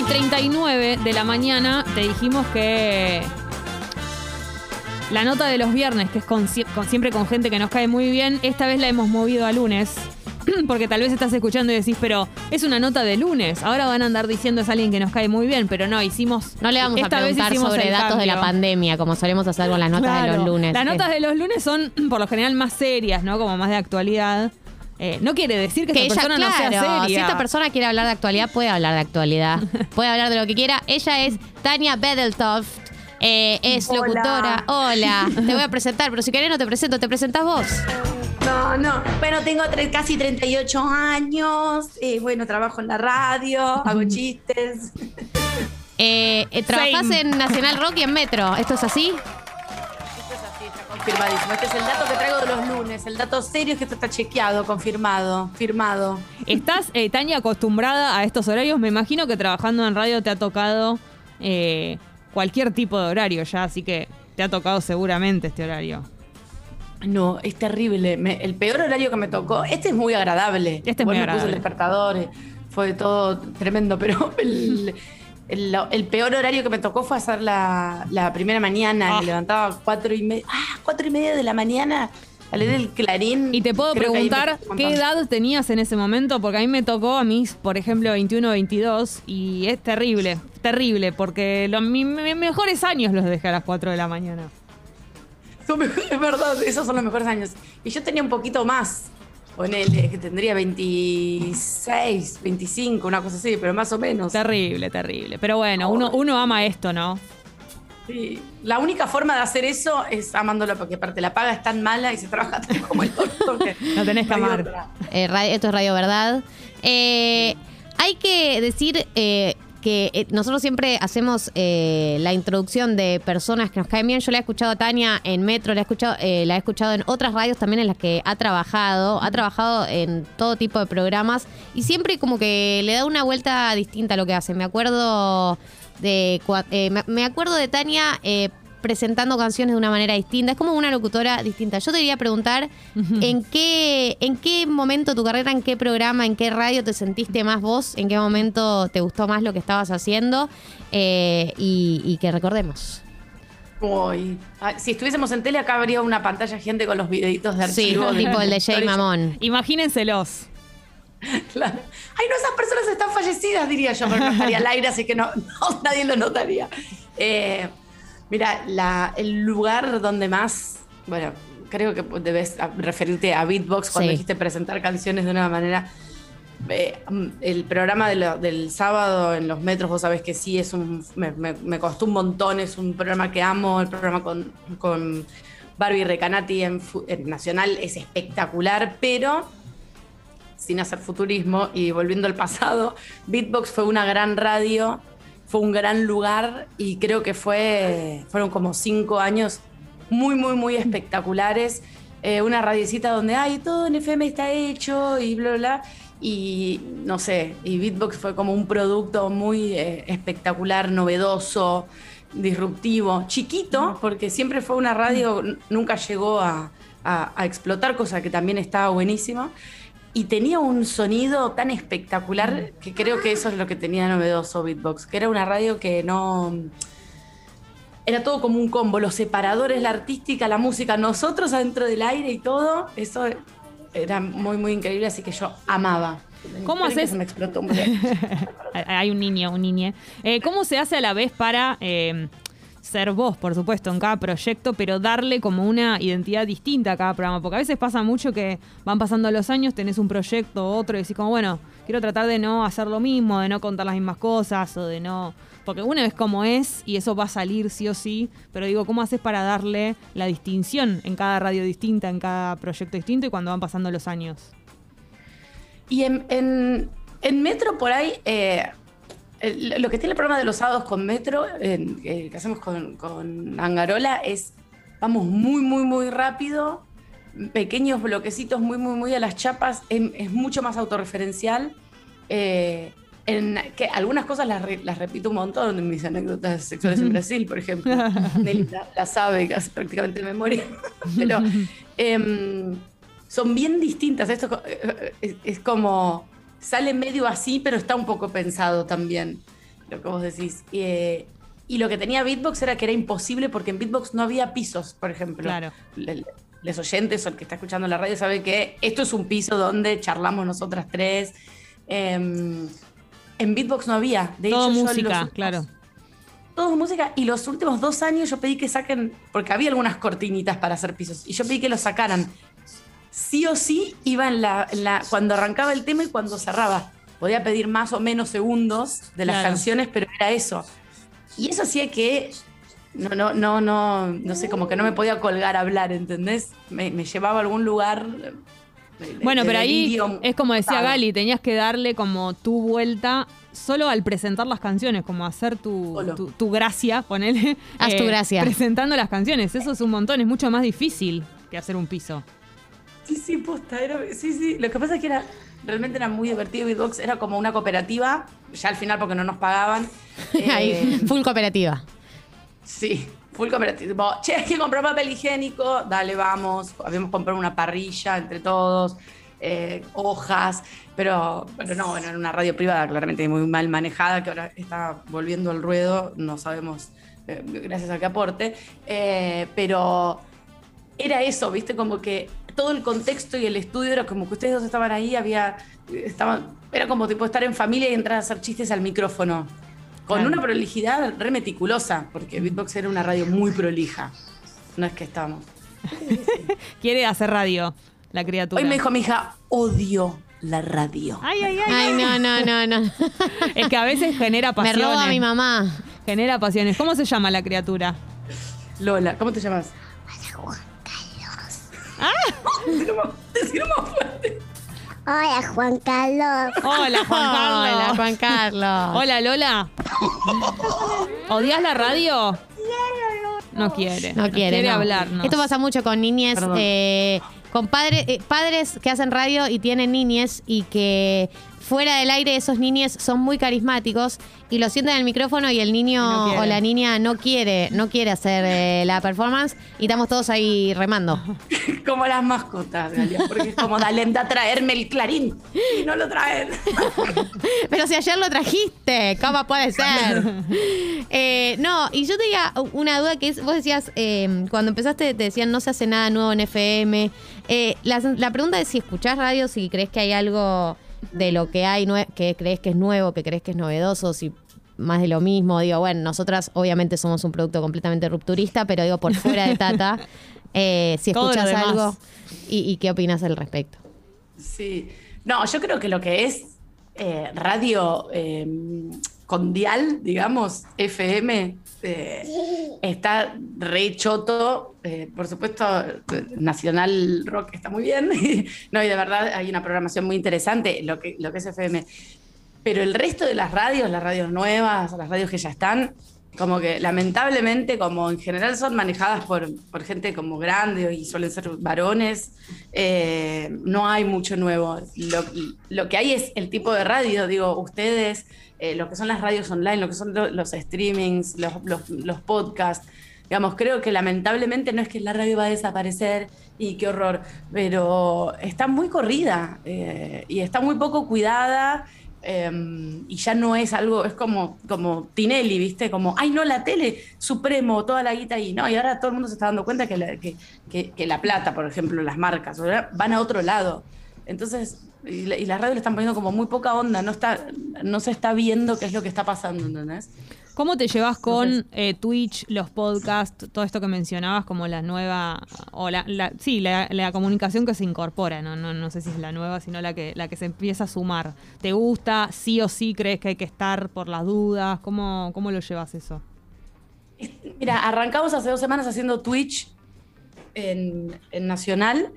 y 39 de la mañana te dijimos que la nota de los viernes, que es con, sie- con- siempre con gente que nos cae muy bien, esta vez la hemos movido a lunes. Porque tal vez estás escuchando y decís, pero es una nota de lunes. Ahora van a andar diciendo es alguien que nos cae muy bien, pero no, hicimos. No le vamos a esta vez preguntar hicimos sobre datos de la pandemia, como solemos hacer con las notas de los lunes. Las notas de los lunes son por lo general más serias, ¿no? Como más de actualidad. Eh, no quiere decir que, que esta ella, persona no sea claro, seria. si esta persona quiere hablar de actualidad, puede hablar de actualidad. puede hablar de lo que quiera. Ella es Tania Bedeltoft. eh, es Hola. locutora. Hola. Te voy a presentar, pero si querés no te presento, te presentas vos. No, no. Bueno, tengo casi 38 años. eh, bueno, trabajo en la radio, hago chistes. Eh, eh, trabajás Same. en Nacional Rock y en Metro. ¿Esto es así? Confirmadísimo. Este es el dato que traigo de los lunes. El dato serio es que esto está chequeado, confirmado, firmado. ¿Estás, eh, Tania, acostumbrada a estos horarios? Me imagino que trabajando en radio te ha tocado eh, cualquier tipo de horario ya, así que te ha tocado seguramente este horario. No, es terrible. Me- el peor horario que me tocó, este es muy agradable. Este es muy me puse agradable. el despertador, fue todo tremendo, pero el, el- el peor horario que me tocó fue hacer la, la primera mañana. Ah. Me levantaba a cuatro y media, ah, cuatro y media de la mañana a leer el clarín. Y te puedo preguntar qué edad tenías en ese momento, porque a mí me tocó a mí, por ejemplo, 21 22, y es terrible, terrible, porque los, mis, mis mejores años los dejé a las 4 de la mañana. Son Es verdad, esos son los mejores años. Y yo tenía un poquito más. Ponele, que tendría 26, 25, una cosa así, pero más o menos. Terrible, terrible. Pero bueno, uno, uno ama esto, ¿no? Sí. La única forma de hacer eso es amándolo, porque aparte la paga es tan mala y se trabaja tan como el doctor que Lo tenés que no amar. Eh, esto es Radio Verdad. Eh, hay que decir eh, que eh, nosotros siempre hacemos eh, la introducción de personas que nos caen bien. Yo la he escuchado a Tania en Metro, la he escuchado, eh, la he escuchado en otras radios también en las que ha trabajado. Ha trabajado en todo tipo de programas y siempre como que le da una vuelta distinta a lo que hace. Me acuerdo de eh, me, acuerdo de Tania presentando canciones de una manera distinta. Es como una locutora distinta. Yo te quería preguntar en qué en qué momento de tu carrera, en qué programa, en qué radio te sentiste más vos, en qué momento te gustó más lo que estabas haciendo eh, y, y que recordemos. Uy. Ah, Si estuviésemos en tele, acá habría una pantalla gigante con los videitos de Sí, archivo. tipo el de Jay. Mamón. Imagínenselos. Claro. Ay, no, esas personas están fallecidas, diría yo, pero no estaría al aire, así que no, no, nadie lo notaría. Eh, mira, la- el lugar donde más, bueno, creo que debes referirte a Beatbox cuando Sí. dijiste presentar canciones de una manera. eh, el programa de lo- del sábado en los metros, vos sabés que sí, es un, me, me- me costó un montón, es un programa que amo, el programa con, con Barbie Recanati en Nacional es espectacular, pero sin hacer futurismo y volviendo al pasado, Beatbox fue una gran radio, fue un gran lugar y creo que fue, fueron como cinco años muy, muy, muy espectaculares. Eh, una radiecita donde, ay, todo en FM está hecho y bla, bla, bla. Y no sé, y Beatbox fue como un producto muy eh, espectacular, novedoso, disruptivo, chiquito, porque siempre fue una radio, nunca llegó a, a- a explotar, cosa que también estaba buenísimo. Y tenía un sonido tan espectacular que creo que eso es lo que tenía novedoso Beatbox, que era una radio que no... Era todo como un combo, los separadores, la artística, la música, nosotros adentro del aire y todo, eso era muy, muy increíble, así que yo amaba. ¿Cómo haces? me explotó un. Hay un niño, un niñe. Eh, ¿Cómo se hace a la vez para eh, ser vos, por supuesto, en cada proyecto, pero darle como una identidad distinta a cada programa? Porque a veces pasa mucho que van pasando los años, tenés un proyecto, otro, y decís como, bueno, quiero tratar de no hacer lo mismo, de no contar las mismas cosas, o de no... Porque uno es como es y eso va a salir sí o sí, pero digo, ¿cómo haces para darle la distinción en cada radio distinta, en cada proyecto distinto y cuando van pasando los años? Y en, en- en Metro por ahí, eh, el- lo que tiene el programa de los sábados con Metro, eh, que hacemos con, con Angarola, es vamos muy, muy, muy rápido, pequeños bloquecitos muy, muy, muy a las chapas, es, mucho más autorreferencial. eh, en que algunas cosas las, re- las repito un montón en mis anécdotas sexuales en Brasil, por ejemplo. Nelly la, la sabe casi prácticamente de memoria. Pero em, son bien distintas. Esto eh, es, es como sale medio así, pero está un poco pensado también. lo que vos decís. Eh, y lo que tenía Beatbox era que era imposible porque en Beatbox no había pisos, por ejemplo. Claro. Le- Los oyentes o el que está escuchando la radio sabe que esto es un piso donde charlamos nosotras tres. Em, en Beatbox no había. De Todo hecho, música, últimos- claro. todo música. Y los últimos dos años yo pedí que saquen, porque había algunas cortinitas para hacer pisos, y yo pedí que los sacaran. Sí o sí iba en la, en la- cuando arrancaba el tema y cuando cerraba. Podía pedir más o menos segundos de las Claro. canciones, pero era eso. Y eso hacía que no, no, no, no, no sé, como que no me podía colgar a hablar, ¿entendés? Me, me llevaba a algún lugar. de- de- Bueno, de pero ahí es como decía. Gali, tenías que darle como tu vuelta solo al presentar las canciones, como hacer tu, tu, tu gracia, ponele. eh, Haz tu gracia. Presentando las canciones. Eso es un montón, es mucho más difícil que hacer un piso. Sí, sí, posta, era, sí, sí. Lo que pasa es que era, realmente era muy divertido. Beatbox era como una cooperativa, ya al final porque no nos pagaban. Ahí, Eh, full cooperativa. sí, full cooperativo. Che, hay que comprar papel higiénico, dale, vamos. Habíamos comprado una parrilla entre todos, eh, hojas, pero, pero no, bueno, era una radio privada claramente muy mal manejada, que ahora está volviendo al ruedo, no sabemos, eh, gracias a qué aporte. Pero era eso, ¿viste? Como que todo el contexto y el estudio era como que ustedes dos estaban ahí, había. Estaban, era como tipo estar en familia y entrar a hacer chistes al micrófono. Con Claro. una prolijidad re meticulosa, porque Beatbox era una radio muy prolija. No es que estábamos. Quiere hacer radio, la criatura. Hoy me dijo mi hija, odio la radio. Ay, ay, ay. Ay, no, no, no, no. Es que a veces genera Me pasiones. roba a mi mamá. Genera pasiones. ¿Cómo se llama la criatura? Lola, ¿cómo te llamas? Ah. Decilo más, decilo más fuerte. Hola, Juan Carlos. Hola, Juan Carlos. Hola, Juan Carlos. Hola, Lola. ¿Odias la radio? No quiere. No quiere, no. hablarnos. Esto pasa mucho con niñes, Perdón. eh, con padres, eh, padres que hacen radio y tienen niñes y que fuera del aire esos niñes son muy carismáticos y lo sienten en el micrófono y el niño no o la niña no quiere, no quiere hacer eh, la performance y estamos todos ahí remando. Como las mascotas, Galia, porque es como, dale, anda a traerme el clarín. Y no lo traen. Pero si ayer lo trajiste, ¿cómo puede ser? Eh, no, y yo tenía una duda que es, vos decías, eh, cuando empezaste te decían no se hace nada nuevo en FM. Eh, la, la pregunta es si escuchás radio, si crees que hay algo de lo que hay, que crees que es nuevo, que crees que es novedoso, si más de lo mismo. Digo, bueno, nosotras obviamente somos un producto completamente rupturista, pero digo, por fuera de Tata, eh, si escuchas algo y, y qué opinas al respecto. Sí. No, yo creo que lo que es eh, radio eh, con dial, digamos, FM, eh, está re choto. Eh, por supuesto, Nacional Rock está muy bien. no, y de verdad hay una programación muy interesante, lo que, lo que es FM. Pero el resto de las radios, las radios nuevas, las radios que ya están, como que lamentablemente, como en general son manejadas por, por gente como grande y suelen ser varones, eh, no hay mucho nuevo. Lo, lo que hay es el tipo de radio, digo, ustedes, eh, lo que son las radios online, lo que son lo- los streamings, los, los, los podcasts. Digamos, creo que lamentablemente no es que la radio va a desaparecer y qué horror, pero está muy corrida eh, y está muy poco cuidada eh, y ya no es algo, es como, como Tinelli, ¿viste? Como, ay, no, la tele, Supremo, toda la guita ahí, ¿no? Y ahora todo el mundo se está dando cuenta que la, que, que- que la plata, por ejemplo, las marcas, van a otro lado. Entonces, y la, y la radio le están poniendo como muy poca onda, no, está, no se está viendo qué es lo que está pasando, ¿entendés? ¿Cómo te llevas con eh, Twitch, los podcasts, todo esto que mencionabas como la nueva, o la, la- sí, la, la comunicación que se incorpora, ¿no? No, no sé si es la nueva, sino la que, la que se empieza a sumar. ¿Te gusta? ¿Sí o sí crees que hay que estar por las dudas? ¿Cómo, cómo lo llevas eso? Mira, arrancamos hace dos semanas haciendo Twitch en, en Nacional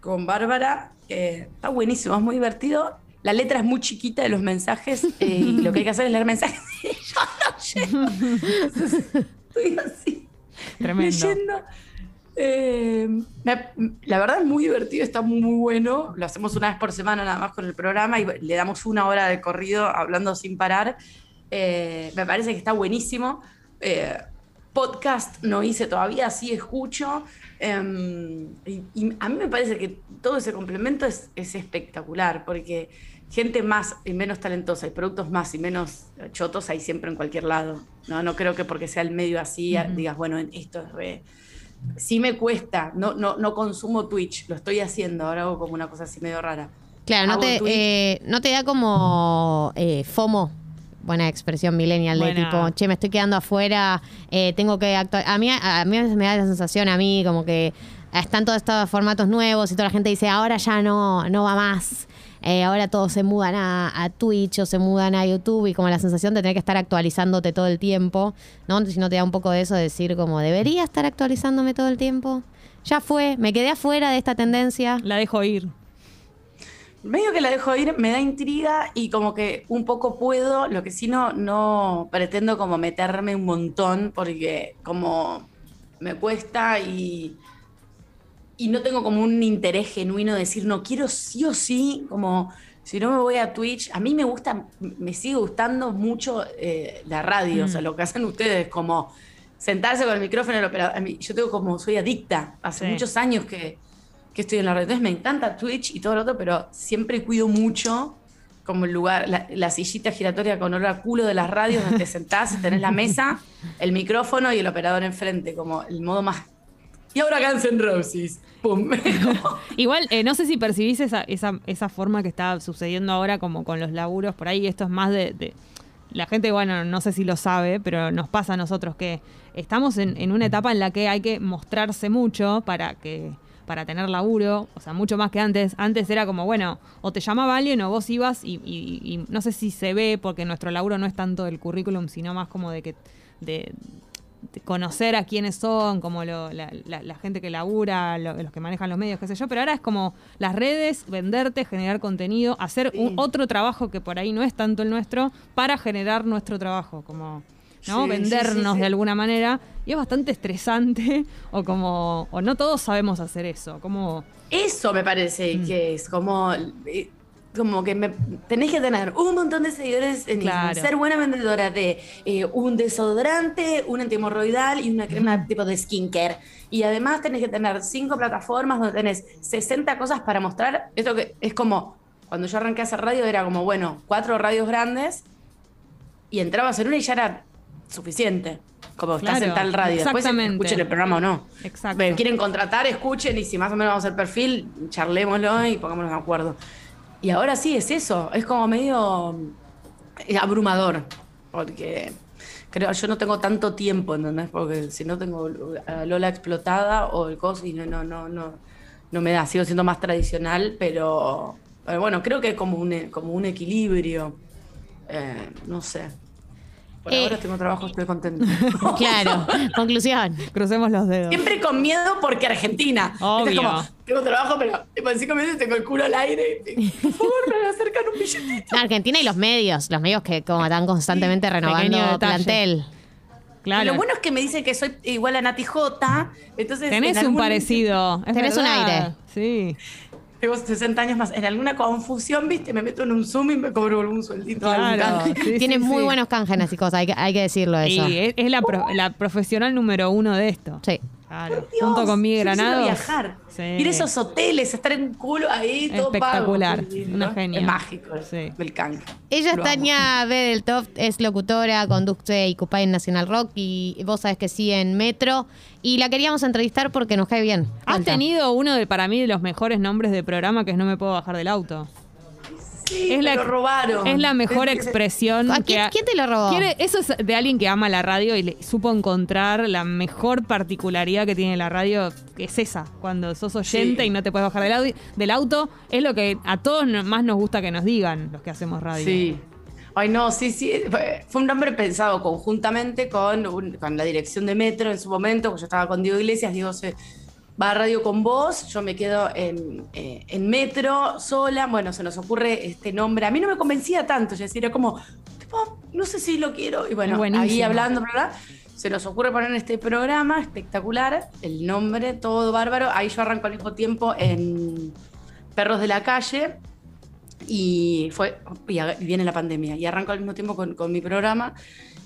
con Bárbara. que está buenísimo, es muy divertido. La letra es muy chiquita de los mensajes eh, y lo que hay que hacer es leer mensajes. Y yo no llego. Estoy así, Tremendo. leyendo. Eh, la verdad es muy divertido, está muy, muy bueno. Lo hacemos una vez por semana nada más con el programa y le damos una hora de corrido hablando sin parar. Eh, me parece que está buenísimo. Eh, podcast no hice todavía, sí escucho. Eh, y, y a mí me parece que todo ese complemento es, es espectacular porque gente más y menos talentosa y productos más y menos chotos hay siempre en cualquier lado. No, no creo que porque sea el medio así digas, bueno, esto es re. Sí me cuesta, no, no, no consumo Twitch, lo estoy haciendo, ahora hago como una cosa así medio rara. Claro, no Hago te, eh, no te da como eh, FOMO. Buena expresión millennial de tipo, che, me estoy quedando afuera, eh, tengo que actuar. A mí, a mí a veces me da la sensación, a mí, como que están todos estos formatos nuevos y toda la gente dice, ahora ya no, no va más. Eh, ahora todos se mudan a, a Twitch o se mudan a YouTube y como la sensación de tener que estar actualizándote todo el tiempo, ¿no? Si no te da un poco de eso, de decir como, ¿debería estar actualizándome todo el tiempo? Ya fue, me quedé afuera de esta tendencia. La dejo ir. Medio que la dejo ir, me da intriga y como que un poco puedo, lo que sí no, no pretendo como meterme un montón porque como me cuesta y, y no tengo como un interés genuino de decir no quiero sí o sí, como si no me voy a Twitch, a mí me gusta, me sigue gustando mucho eh, la radio, o sea, lo que hacen ustedes como sentarse con el micrófono el operador. A mí- yo tengo como, soy adicta, hace Sí. muchos años que, que estoy en la red. Entonces me encanta Twitch y todo lo otro, pero siempre cuido mucho como el lugar, la, la sillita giratoria con olor a culo de las radios donde te sentás, tenés la mesa, el micrófono y el operador enfrente, como el modo más... Y ahora Guns N' Roses. ¡Pum! Igual, eh, no sé si percibís esa, esa, esa forma que está sucediendo ahora como con los laburos por ahí. Esto es más de, de- La gente, bueno, no sé si lo sabe, pero nos pasa a nosotros que estamos en, en una etapa en la que hay que mostrarse mucho para que para tener laburo, o sea, mucho más que antes. Antes era como, bueno, o te llamaba alguien o vos ibas y, y- y no sé si se ve porque nuestro laburo no es tanto del currículum, sino más como de que de, de conocer a quiénes son, como lo- la, la- la gente que labura, lo- los que manejan los medios, qué sé yo, pero ahora es como las redes, venderte, generar contenido, hacer un- otro trabajo que por ahí no es tanto el nuestro, para generar nuestro trabajo, como ¿no? Sí, vendernos sí, sí. de alguna manera. Y es bastante estresante, o como, o no todos sabemos hacer eso, como Eso me parece que es como, eh, como que me, tenés que tener un montón de seguidores en Instagram, Claro. ser buena vendedora de eh, un desodorante, un antihemorroidal y una crema tipo de skincare. Y además tenés que tener cinco plataformas donde tenés 60 cosas para mostrar. Esto que es como, cuando yo arranqué a hacer radio era como, bueno, cuatro radios grandes y entrabas en una y ya era suficiente. Como estás Claro, en tal radio. Después exactamente. escuchen el programa o no. Exacto. Me quieren contratar, escuchen y si más o menos vamos a hacer perfil, charlémoslo y pongámonos de acuerdo. Y ahora sí es eso, es como medio eh, abrumador, porque creo yo no tengo tanto tiempo, ¿entendés? Porque si no tengo a Lola explotada o el coso y no, no, no, no, no me da, sigo siendo más tradicional, pero, pero bueno, creo que es como un, como un equilibrio, eh, no sé. Por Eh, ahora tengo trabajo, estoy contento. Claro, conclusión. crucemos los dedos. Siempre con miedo porque Argentina. Obvio. Es como, tengo trabajo, pero tipo, en cinco minutos tengo el culo al aire. y, Por favor, me acercan un billetito. Argentina y los medios, los medios que como están constantemente Sí, renovando plantel. Claro. Lo bueno es que me dicen que soy igual a Nati J. Entonces, Tenés en un parecido. es Tenés un aire. Sí. Tengo 60 años más. En alguna confusión, viste, me meto en un Zoom y me cobro algún sueldito. algún Claro. Sí, Tiene sí, muy sí. buenos cángenes y cosas, hay que, hay que decirlo Y eso. es, es la, pro- la profesional número uno de esto. Sí. Claro. Por Dios, Junto con quisiera Granados. viajar. Sí. Ir a esos hoteles, estar en un culo ahí, todo Espectacular. pago. Una genia. Es mágico. Sí. El. Ella es. Tania B. del Top, es locutora, conduce y cupá en Nacional Rock y vos sabés que sí en Metro. Y la queríamos entrevistar porque nos cae bien. Has tenido uno de, para mí, de los mejores nombres de programa que es No me puedo bajar del auto. Sí, Es la, lo robaron. es la mejor Es- expresión. ¿A que quién, ha- quién te lo robó? Quiere- eso es de alguien que ama la radio y le supo encontrar la mejor particularidad que tiene la radio, que es esa. Cuando sos oyente Sí. y no te puedes bajar del, audio- del auto, es lo que a todos no- más nos gusta que nos digan los que hacemos radio. Sí. Ay, no, sí, sí. Fue fue un nombre pensado conjuntamente con, un- con la dirección de Metro en su momento, porque yo estaba con Diego Iglesias, Diego se va a radio con vos, yo me quedo en, eh, en Metro sola, bueno, se nos ocurre este nombre. A mí no me convencía tanto, yo decía, era como, tipo, no sé si lo quiero. Y bueno, ahí hablando, ¿verdad? Se nos ocurre poner en este programa espectacular el nombre, todo bárbaro. Ahí yo arranco al mismo tiempo en Perros de la Calle, y fue y viene la pandemia y arranco al mismo tiempo con, con mi programa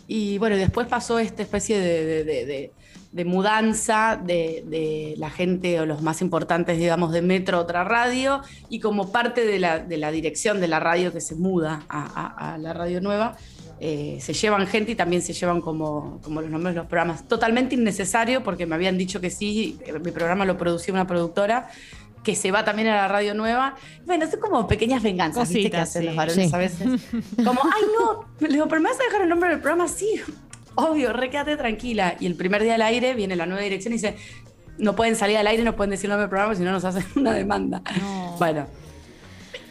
y bueno después pasó esta especie de, de- de- de- mudanza de, de la gente o los más importantes digamos de Metro a otra radio y como parte de la, de la dirección de la radio que se muda a, a- a la radio nueva eh, se llevan gente y también se llevan como, como los nombres de los programas totalmente innecesario porque me habían dicho que sí mi programa lo producía una productora que se va también a la radio nueva. Bueno, son como pequeñas venganzas, ¿viste? Que Cositas, hacen sí. los varones Sí. a veces. Como, ay, no, le digo, pero me vas a dejar el nombre del programa, sí. Obvio, re quédate tranquila. Y el primer día al aire viene la nueva dirección y dice, no pueden salir al aire, no pueden decir el nombre del programa, si no nos hacen una demanda. No. Bueno.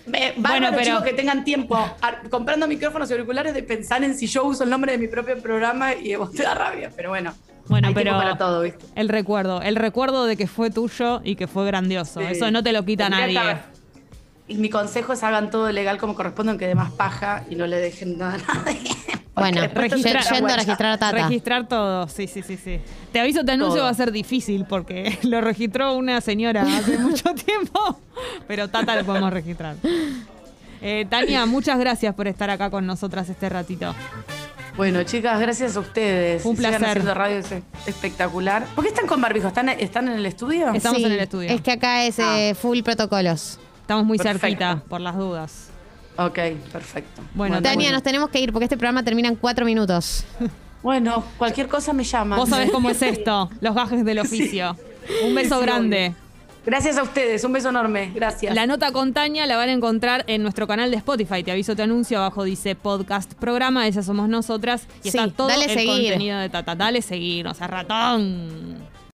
Me, Bueno, pero- chicos que tengan tiempo a- comprando micrófonos y auriculares de pensar en si yo uso el nombre de mi propio programa y vos te da rabia, pero bueno. Bueno, hay pero para todo, ¿viste? el recuerdo, el recuerdo de que fue tuyo y que fue grandioso. Sí. Eso no te lo quita Tendría nadie. Y mi consejo es hagan todo legal como corresponde, aunque de más paja y no le dejen nada a nadie. Bueno, después te registra- sacan yendo a registrar a Tata. Registrar todo, sí, sí, sí, sí. Te aviso, te anuncio Todo. va a ser difícil porque lo registró una señora hace mucho tiempo, pero Tata lo podemos registrar. Eh, Tania, muchas gracias por estar acá con nosotras este ratito. Bueno, chicas, gracias a ustedes. Un Sigan placer. haciendo radio es espectacular. ¿Por qué están con barbijo? ¿Están, están en el estudio? Estamos Sí, en el estudio. Es que acá es eh, full protocolos. Estamos muy Perfecto. cerquita, por las dudas. Ok, perfecto. Bueno, Tania, nos tenemos que ir porque este programa termina en cuatro minutos. Bueno, cualquier cosa me llaman. Vos sabés cómo es esto, los gajes del oficio. Un beso Sí, grande. Gracias a ustedes, un beso enorme. Gracias. La nota con Tania la van a encontrar en nuestro canal de Spotify. Te aviso, te anuncio. Abajo dice podcast programa. Esas somos nosotras. Y Sí, está todo dale el seguir. contenido de Tata. Dale seguir, o sea, ratón.